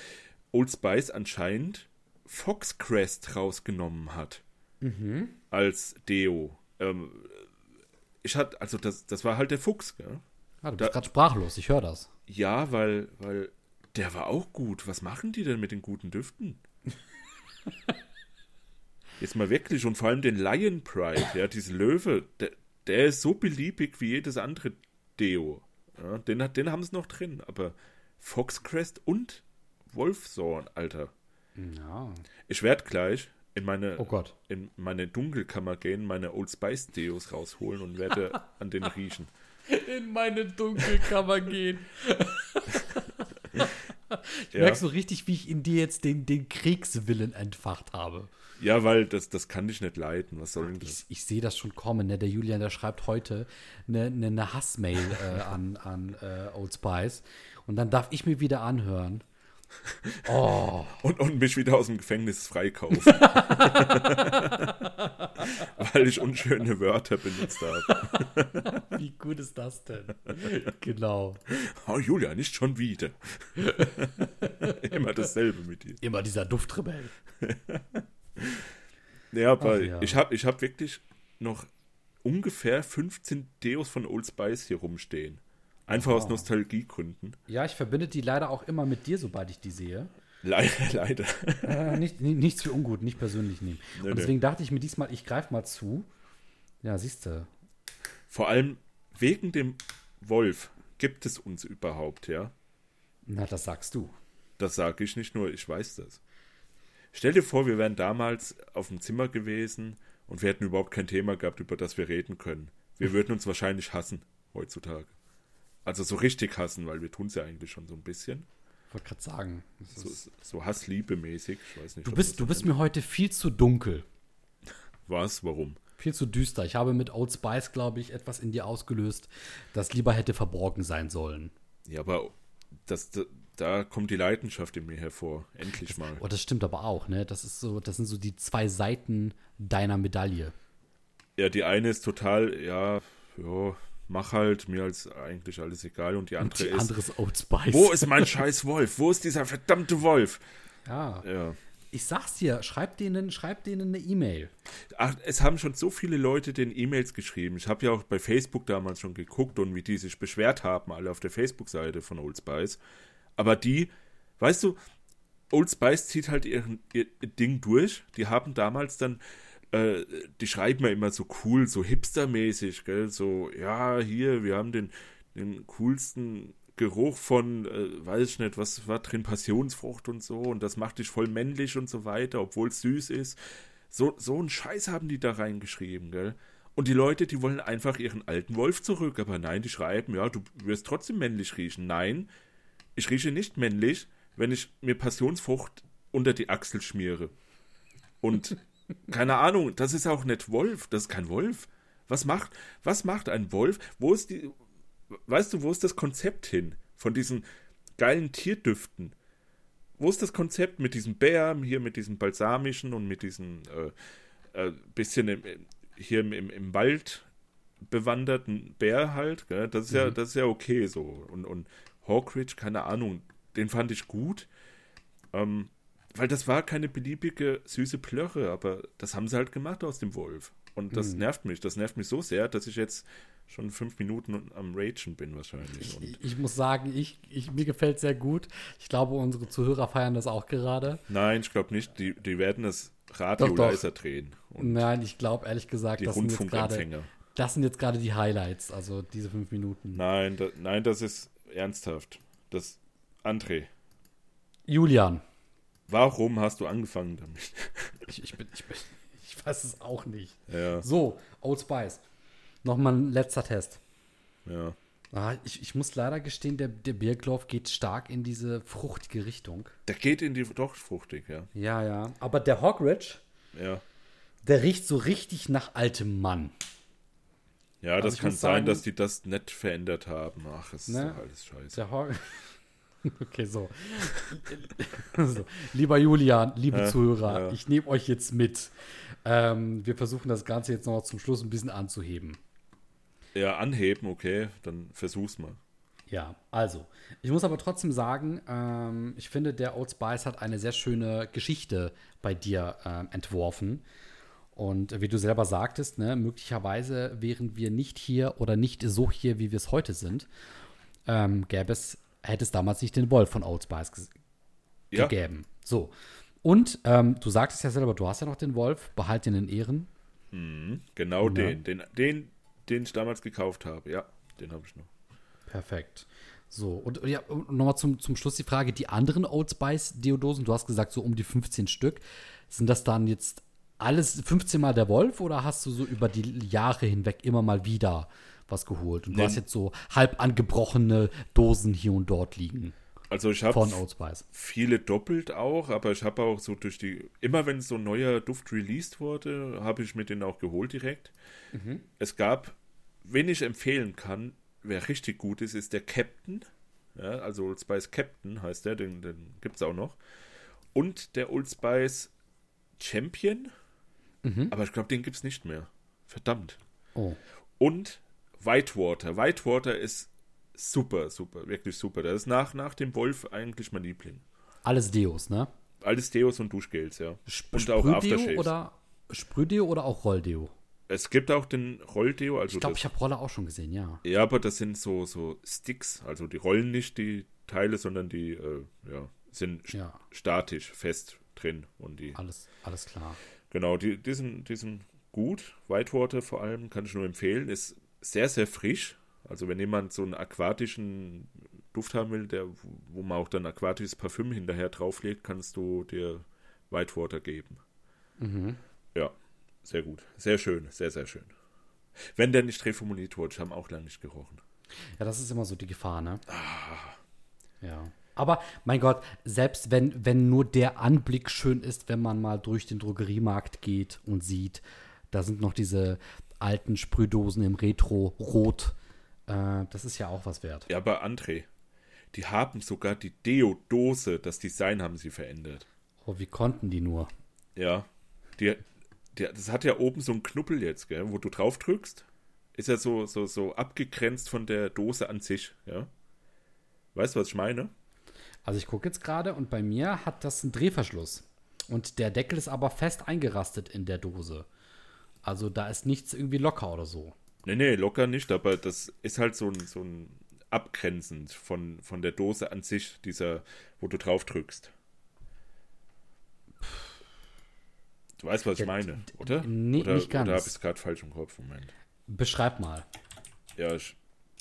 Old Spice anscheinend Foxcrest rausgenommen hat.
Mhm.
Als Deo. Ähm, ich hatte, also das, das war halt der Fuchs, gell?
Ah, du bist gerade sprachlos, ich höre das.
Ja, weil, weil der war auch gut. Was machen die denn mit den guten Düften? Jetzt mal wirklich und vor allem den Lion Pride, ja, diese Löwe, der, der ist so beliebig wie jedes andere Deo. Ja, den, den haben sie noch drin, aber Foxcrest und Wolfsorn, Alter.
Ja.
Ich werde gleich in meine,
oh Gott.
in meine Dunkelkammer gehen, meine Old Spice Deos rausholen und werde an den riechen.
In meine Dunkelkammer gehen. ich ja. merke so richtig, wie ich in dir jetzt den, den Kriegswillen entfacht habe.
Ja, weil das, das kann dich nicht leiden. Was soll denn das?
Ich, ich sehe das schon kommen. Ne? Der Julian, der schreibt heute eine, eine, eine Hassmail äh, an, an äh, Old Spice. Und dann darf ich mir wieder anhören,
Oh. Und, und mich wieder aus dem Gefängnis freikaufen. Weil ich unschöne Wörter benutzt habe.
Wie gut ist das denn? Genau.
Oh, Julia, nicht schon wieder. Immer dasselbe mit dir.
Immer dieser Duftrebell.
ja, aber ja. ich habe ich hab wirklich noch ungefähr 15 Deos von Old Spice hier rumstehen. Einfach oh. aus Nostalgiegründen.
Ja, ich verbinde die leider auch immer mit dir, sobald ich die sehe.
Leider, leider.
Äh, nicht, nichts für ungut, nicht persönlich nehmen. Nee, Und deswegen nee. dachte ich mir diesmal, ich greife mal zu. Ja, siehst du.
Vor allem wegen dem Wolf gibt es uns überhaupt, ja?
Na, das sagst du.
Das sage ich nicht nur, ich weiß das. Stell dir vor, wir wären damals auf dem Zimmer gewesen und wir hätten überhaupt kein Thema gehabt, über das wir reden können. Wir würden uns wahrscheinlich hassen heutzutage. Also so richtig hassen, weil wir tun es ja eigentlich schon so ein bisschen.
Ich wollte gerade sagen.
So, so Hassliebe-mäßig. Ich weiß nicht.
Du bist, du bist mir heute viel zu dunkel.
Was? Warum?
Viel zu düster. Ich habe mit Old Spice, glaube ich, etwas in dir ausgelöst, das lieber hätte verborgen sein sollen.
Ja, aber das, das da kommt die Leidenschaft in mir hervor. Endlich mal.
Oh, das stimmt aber auch, ne? Das ist so, das sind so die zwei Seiten deiner Medaille.
Ja, die eine ist total, ja, ja, mach halt, mir als eigentlich alles egal. Und die andere
Die
ist,
andere ist Old Spice.
wo ist mein scheiß Wolf? Wo ist dieser verdammte Wolf?
Ja.
Ja.
Ich sag's dir, schreib denen, schreib denen eine E-Mail.
Ach, es haben schon so viele Leute den E-Mails geschrieben. Ich habe ja auch bei Facebook damals schon geguckt und wie die sich beschwert haben, alle auf der Facebook-Seite von Old Spice. Aber die, weißt du, Old Spice zieht halt ihren, ihr, ihr Ding durch. Die haben damals dann, äh, die schreiben ja immer so cool, so hipstermäßig, gell? So, ja, hier, wir haben den, den coolsten Geruch von, äh, weiß ich nicht, was war drin, Passionsfrucht und so und das macht dich voll männlich und so weiter, obwohl es süß ist. So, so einen Scheiß haben die da reingeschrieben, gell? Und die Leute, die wollen einfach ihren alten Wolf zurück, aber nein, die schreiben, ja, du wirst trotzdem männlich riechen. Nein, ich rieche nicht männlich, wenn ich mir Passionsfrucht unter die Achsel schmiere. Und keine Ahnung, das ist auch nicht Wolf, das ist kein Wolf. Was macht, was macht ein Wolf? Wo ist die, weißt du, wo ist das Konzept hin von diesen geilen Tierdüften? Wo ist das Konzept mit diesem Bär, hier mit diesem balsamischen und mit diesem äh, äh, bisschen im, hier im, im, im Wald bewanderten Bär halt? Gell? Das ist ja, das ist ja okay so. Und, und Hawkridge, keine Ahnung, den fand ich gut. Ähm, weil das war keine beliebige süße Plörre, aber das haben sie halt gemacht aus dem Wolf. Und das nervt mich. Das nervt mich so sehr, dass ich jetzt schon fünf Minuten am Ragen bin wahrscheinlich.
Ich, ich muss sagen, ich, ich, mir gefällt sehr gut. Ich glaube, unsere Zuhörer feiern das auch gerade.
nein, ich glaube nicht. Die, die werden das Radio
Doch, doch.
leiser drehen.
Nein, ich glaube ehrlich gesagt,
die
das sind, jetzt gerade, das sind jetzt gerade die Highlights, also diese fünf Minuten.
Nein, da, nein, das ist ernsthaft. Das André,
Julian,
warum hast du angefangen damit?
ich, ich, bin, ich, bin, ich weiß es auch nicht.
ja,
So, Old Spice. Nochmal ein letzter Test.
ja.
Ah, ich, ich muss leider gestehen, der, der Bierklauf geht stark in diese fruchtige Richtung.
Der geht in die doch fruchtig, ja.
Ja, ja. Aber der Hogridge,
Ja.
der riecht so richtig nach altem Mann.
Ja, das
Also ich
kann sein,
sagen-
dass die das nicht verändert haben. Ach, es ist
Ne?
doch alles scheiße.
Der Hog Okay, so. so. Lieber Julian, liebe
Ja,
Zuhörer,
ja.
ich nehme euch jetzt mit. Ähm, wir versuchen das Ganze jetzt noch zum Schluss ein bisschen anzuheben.
Ja, anheben, okay, dann versuch's mal.
Ja, also, ich muss aber trotzdem sagen, ähm, ich finde, der Old Spice hat eine sehr schöne Geschichte bei dir ähm, entworfen. Und wie du selber sagtest, ne, möglicherweise wären wir nicht hier oder nicht so hier, wie wir es heute sind, ähm, gäbe es, hätte es damals nicht den Wolf von Old Spice
Ja,
gegeben. So. Und ähm, du sagtest ja selber, du hast ja noch den Wolf, behalt ihn in Ehren.
genau
Ja.
den, den, den, den ich damals gekauft habe. Ja, den habe ich noch.
Perfekt. So, und ja, nochmal zum, zum Schluss die Frage: Die anderen Old Spice Deodosen, du hast gesagt, so um die 15 Stück. Sind das dann jetzt alles 15 Mal der Wolf oder hast du so über die Jahre hinweg immer mal wieder was geholt? Und du
Nee.
hast jetzt so halb angebrochene Dosen hier und dort liegen
Also ich habe viele doppelt auch, aber ich habe auch so durch die, immer wenn so ein neuer Duft released wurde, habe ich mir den auch geholt direkt. Es gab, wen ich empfehlen kann, wer richtig gut ist, ist der Captain. Ja, also Old Spice Captain heißt der, den, den gibt es auch noch. Und der Old Spice Champion, aber ich glaube, den gibt es nicht mehr. Verdammt.
Oh.
Und Whitewater. Whitewater ist super, super, wirklich super. Das ist nach, nach dem Wolf eigentlich mein Liebling.
Alles Deos, ne?
Alles Deos und Duschgels, ja.
Sp
und auch Aftershaves.
oder Sprühdeo oder auch Rolldeo?
Es gibt auch den Rolldeo, also
Ich glaube, ich habe Roller auch schon gesehen, ja.
ja, aber das sind so, so Sticks, also die rollen nicht die Teile, sondern die äh, ja, sind
Ja.
statisch fest drin und die
Alles, alles klar.
Genau, die, die, sind, die sind gut. Whitewater vor allem kann ich nur empfehlen. Ist sehr, sehr frisch. Also wenn jemand so einen aquatischen Duft haben will, der, wo man auch dann aquatisches Parfüm hinterher drauflegt, kannst du dir Whitewater geben. Ja, sehr gut. Sehr schön, sehr, sehr schön. Wenn der nicht reformuliert wurde, ich habe auch lange nicht gerochen.
Ja, das ist immer so die Gefahr, ne? Ja. Aber mein Gott, selbst wenn, wenn nur der Anblick schön ist, wenn man mal durch den Drogeriemarkt geht und sieht, da sind noch diese alten Sprühdosen im Retro-Rot. Äh, das ist ja auch was wert.
Ja, aber André, die haben sogar die Deodose, das Design haben sie verändert.
Oh, wie konnten die nur?
Ja. Die, die, das hat ja oben so einen Knuppel jetzt, gell, wo du drauf drückst. Ist ja so, so, so abgegrenzt von der Dose an sich, ja. Weißt du, was ich meine?
Also ich gucke jetzt gerade und bei mir hat das einen Drehverschluss. Und der Deckel ist aber fest eingerastet in der Dose. Also da ist nichts irgendwie locker oder so.
Nee, nee, locker nicht, aber das ist halt so ein, so ein abgrenzend von, von der Dose an sich, dieser, wo du drauf drückst. Du weißt, was ich meine, oder?
Nee,
oder,
nicht ganz.
Oder habe ich es gerade falsch im Kopf? Moment.
Beschreib mal.
Ja, ich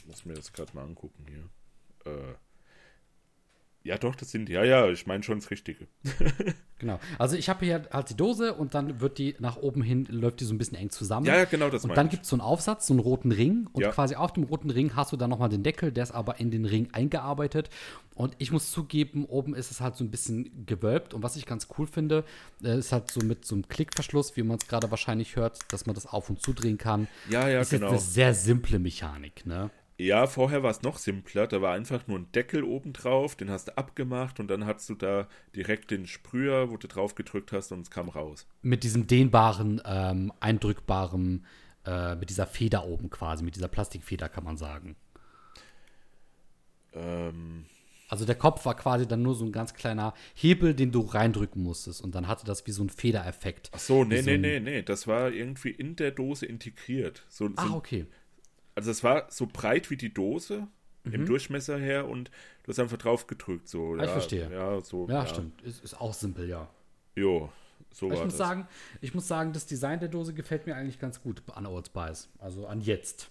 muss mir das gerade mal angucken hier. Äh, ja, doch, das sind, ja, ja, ich meine schon das Richtige.
genau. Also ich habe hier halt die Dose und dann wird die nach oben hin, läuft die so ein bisschen eng zusammen.
Ja, ja, genau, das
Und dann gibt es so einen Aufsatz, so einen roten Ring. Und
Ja.
quasi auf dem roten Ring hast du dann nochmal den Deckel, der ist aber in den Ring eingearbeitet. Und ich muss zugeben, oben ist es halt so ein bisschen gewölbt. Und was ich ganz cool finde, äh, ist halt so mit so einem Klickverschluss, wie man es gerade wahrscheinlich hört, dass man das auf und zudrehen kann.
Ja, ja,
ist
genau.
jetzt eine sehr simple Mechanik, ne?
Ja, vorher war es noch simpler. Da war einfach nur ein Deckel oben drauf, den hast du abgemacht und dann hast du da direkt den Sprüher, wo du drauf gedrückt hast und es kam raus.
Mit diesem dehnbaren, ähm, eindrückbaren, äh, mit dieser Feder oben quasi, mit dieser Plastikfeder kann man sagen.
Ähm,
Also der Kopf war quasi dann nur so ein ganz kleiner Hebel, den du reindrücken musstest. Und dann hatte das wie so ein Federeffekt.
ach so, nee,
so
nee, nee, nee. Das war irgendwie in der Dose integriert. So,
Ah,
so,
okay.
Also es war so breit wie die Dose im Durchmesser her und du hast einfach drauf gedrückt. So,
Ah,
ja,
ich verstehe.
Ja, so.
Ja, stimmt. Ist, ist auch simpel, ja.
Jo, so
Aber ich
war
muss,
das.
sagen, ich muss sagen, das Design der Dose gefällt mir eigentlich ganz gut an Old Spice. Also an jetzt.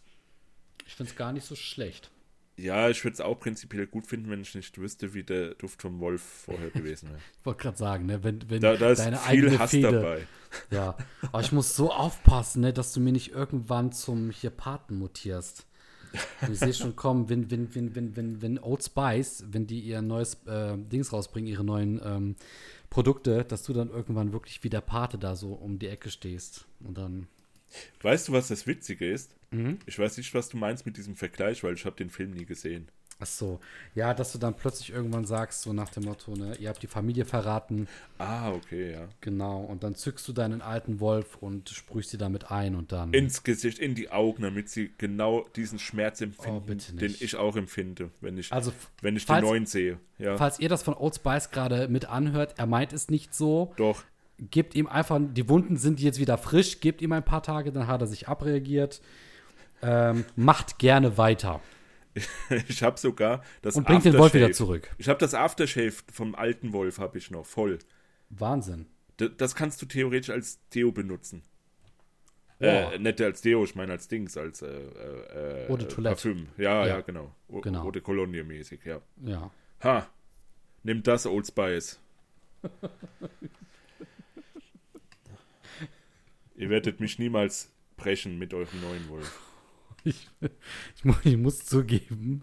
Ich finde es gar nicht so schlecht.
Ja, ich würde es auch prinzipiell gut finden, wenn ich nicht wüsste, wie der Duft vom Wolf vorher gewesen wäre.
Ich wollte gerade sagen, ne, wenn, wenn
Da, da ist
deine
viel
eigene
Hass
Fehde,
dabei.
Ja, aber ich muss so aufpassen, ne, dass du mir nicht irgendwann zum hier Paten mutierst. Und ich sehe schon kommen, wenn, wenn, wenn, wenn, wenn, wenn Old Spice, wenn die ihr neues äh, Dings rausbringen, ihre neuen ähm, Produkte, dass du dann irgendwann wirklich wie der Pate da so um die Ecke stehst. Und dann.
Weißt du, was das Witzige ist?
Mhm.
Ich weiß nicht, was du meinst mit diesem Vergleich, weil ich habe den Film nie gesehen.
Ach so. Ja, dass du dann plötzlich irgendwann sagst, so nach dem Motto, ne, ihr habt die Familie verraten,
Ah, okay, ja.
genau. Und dann zückst du deinen alten Wolf und sprühst sie damit ein und dann.
Ins Gesicht, in die Augen, damit sie genau diesen Schmerz empfinden,
Oh,
den ich auch empfinde, wenn ich,
Also,
wenn ich
falls-
den neuen sehe. Ja,
Falls ihr das von Old Spice gerade mit anhört, er meint es nicht so.
doch.
Gebt ihm einfach, die Wunden sind jetzt wieder frisch, gebt ihm ein paar Tage, dann hat er sich abreagiert. Ähm, macht gerne weiter
Ich habe sogar das
und bringt den Wolf wieder zurück.
Ich habe das Aftershave vom alten Wolf habe ich noch voll.
Wahnsinn.
D das kannst du theoretisch als Deo benutzen.
Boah.
Äh, nicht als Deo, ich meine als Dings, als äh, äh, äh,
Eau de Toilette.
Parfüm. Ja, ja,
Ja.
genau. O
Genau.
Eau de Cologne mäßig, ja.
Ja.
Ha, nimm das Old Spice. Ihr werdet mich niemals brechen mit eurem neuen Wolf.
Ich, ich, mu ich muss zugeben,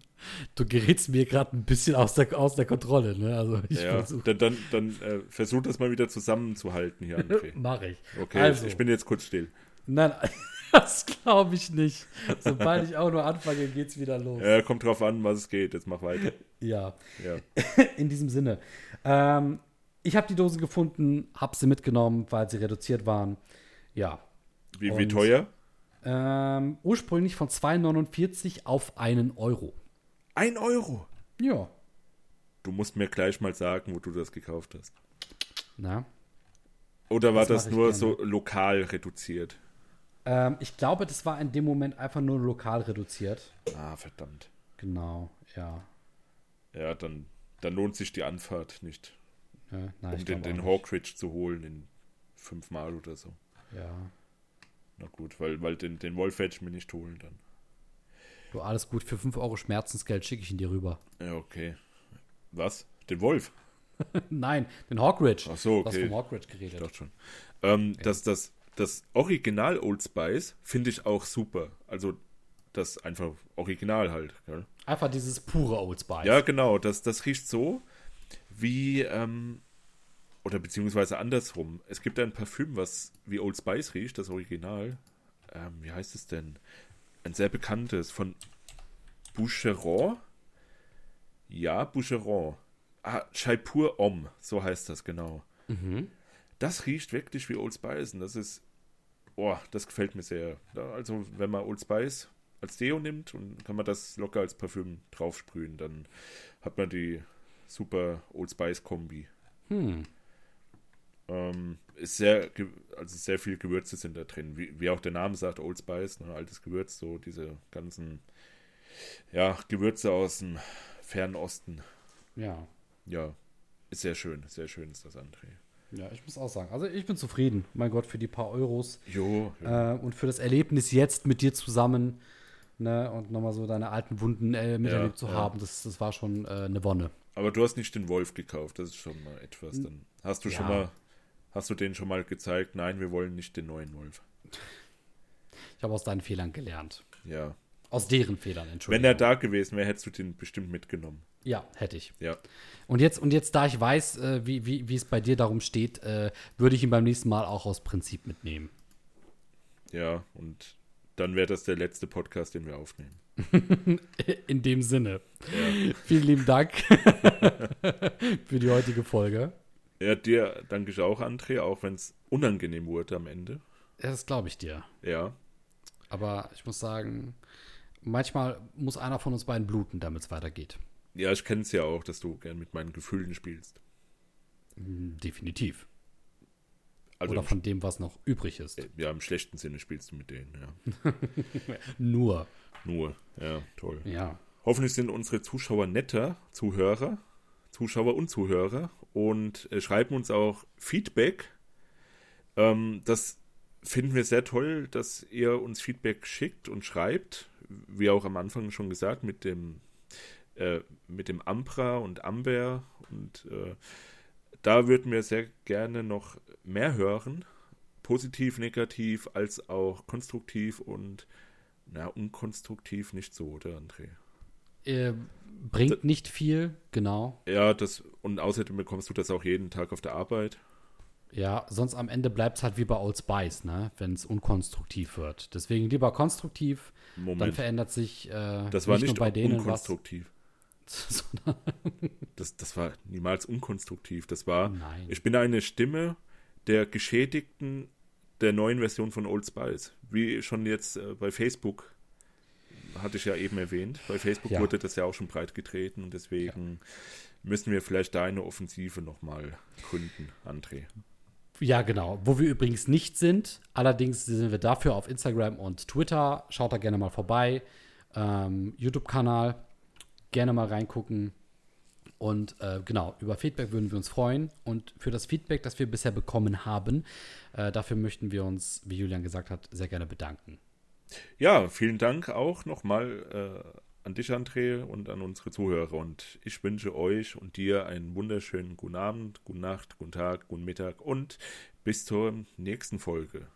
du gerätst mir gerade ein bisschen aus der, aus der Kontrolle. Ne? Also ich
Ja,
versuche.
dann, dann, dann äh, versuch das mal wieder zusammenzuhalten hier, André.
Mache ich.
Okay,
also,
ich bin jetzt kurz still.
nein, das glaube ich nicht. Sobald ich auch nur anfange, geht's wieder los.
Ja, kommt drauf an, was es geht. Jetzt mach weiter.
Ja.
Ja.
In diesem Sinne. Ähm, ich habe die Dose gefunden, habe sie mitgenommen, weil sie reduziert waren. Ja.
Wie, wie
Und-
teuer?
Ähm, ursprünglich von 2,49 auf einen Euro.
Ein Euro.
Ja.
Du musst mir gleich mal sagen, wo du das gekauft hast.
Na?
Oder war
Das
das, nur
gerne.
so lokal reduziert?
Ähm, ich glaube, das war in dem Moment einfach nur lokal reduziert.
Ah, verdammt.
Genau, ja.
Ja, dann, dann lohnt sich die Anfahrt nicht,
ja nein,
um den, den. Hawkridge zu holen in fünfmal oder so.
Ja.
Na gut, weil, weil den, den Wolf werde ich mir nicht holen dann.
Du, alles gut. Für 5 Euro Schmerzensgeld schicke ich ihn dir rüber.
Ja, okay. Was? Den Wolf?
nein, den Hawkridge.
Ach so,
Du hast
okay.
vom Hawkridge geredet.
Ich dachte schon. Ähm, das, das, das Original Old Spice finde ich auch super. Also das einfach Original halt. Gell?
Einfach dieses pure Old Spice.
Ja, genau. Das, das riecht so wie, ähm, oder beziehungsweise andersrum. Es gibt ein Parfüm, was wie Old Spice riecht, das Original. Ähm, wie heißt es denn? Ein sehr bekanntes von Boucheron. Ja, Boucheron. Ah, Chaipur Om, so heißt das genau.
Mhm.
Das riecht wirklich wie Old Spice und das ist, oh, das gefällt mir sehr. Also, wenn man Old Spice als Deo nimmt und kann man das locker als Parfüm draufsprühen, dann hat man die super Old Spice Kombi.
Hm.
Ähm, ist sehr, also sehr viel Gewürze sind da drin. Wie, wie auch der Name sagt, Old Spice, ne, altes Gewürz, so diese ganzen, ja, Gewürze aus dem fernen Osten.
Ja.
Ja, ist sehr schön, sehr schön ist das, André.
Ja, ich muss auch sagen. Also ich bin zufrieden, mein Gott, für die paar Euros.
Jo, ja.
Äh, und für das Erlebnis jetzt mit dir zusammen, ne, und nochmal so deine alten Wunden äh, miterlebt zu
ja.
haben, das, das war schon äh, eine Wonne.
aber du hast nicht den Wolf gekauft, das ist schon mal etwas. Dann hast du schon
Ja.
mal, hast du denen schon mal gezeigt, nein, wir wollen nicht den neuen Wolf.
Ich habe aus deinen Fehlern gelernt.
Ja.
Aus deren Fehlern, Entschuldigung.
Wenn er da gewesen wäre, hättest du den bestimmt mitgenommen.
Ja, hätte ich.
Ja.
Und jetzt, und jetzt, da ich weiß, äh, wie, wie, wie es bei dir darum steht, äh, würde ich ihn beim nächsten Mal auch aus Prinzip mitnehmen.
Ja, und dann wäre das der letzte Podcast, den wir aufnehmen.
In dem Sinne. Vielen lieben Dank für die heutige Folge.
Ja, dir danke ich auch, André, auch wenn es unangenehm wurde am Ende.
Ja, Das glaube ich dir.
Ja.
Aber ich muss sagen, manchmal muss einer von uns beiden bluten, damit es weitergeht.
Ja, ich kenne es ja auch, dass du gern mit meinen Gefühlen spielst.
Hm, Definitiv.
Also
Oder von dem, was noch übrig ist.
Sch- ja, im schlechten Sinne spielst du mit denen, ja.
Nur.
Nur, ja, toll.
Ja.
Hoffentlich sind unsere Zuschauer netter, Zuhörer, Zuschauer und Zuhörer und äh, schreiben uns auch Feedback. Ähm, das finden wir sehr toll, dass ihr uns Feedback schickt und schreibt. Wie auch am Anfang schon gesagt, mit dem, äh, mit dem Ambra und Amber. Und äh, da würden wir sehr gerne noch mehr hören. Positiv, negativ, als auch konstruktiv und na, unkonstruktiv nicht so, oder André?
Äh, bringt nicht viel, genau.
Ja, das und außerdem bekommst du das auch jeden Tag auf der Arbeit.
Ja, sonst am Ende bleibt es halt wie bei Old Spice, ne? wenn es unkonstruktiv wird. Deswegen lieber konstruktiv, dann
Moment,
verändert sich äh,
das war
nicht,
nicht
nur bei denen was.
unkonstruktiv.
sondern-
Das, das war niemals unkonstruktiv. Das war,
Nein.
ich bin eine Stimme der Geschädigten der neuen Version von Old Spice. Wie schon jetzt äh, bei Facebook, hatte ich ja eben erwähnt. Bei Facebook
Ja.
wurde das ja auch schon breit getreten und deswegen müssen wir vielleicht da eine Offensive nochmal gründen, André.
Ja, genau. Wo wir übrigens nicht sind. Allerdings sind wir dafür auf Instagram und Twitter. Schaut da gerne mal vorbei. Ähm, YouTube-Kanal. Gerne mal reingucken. Und äh, genau, über Feedback würden wir uns freuen. Und für das Feedback, das wir bisher bekommen haben, äh, dafür möchten wir uns, wie Julian gesagt hat, sehr gerne bedanken.
Ja, vielen Dank auch nochmal äh, an dich, André, und an unsere Zuhörer. Und ich wünsche euch und dir einen wunderschönen guten Abend, guten Nacht, guten Tag, guten Mittag und bis zur nächsten Folge.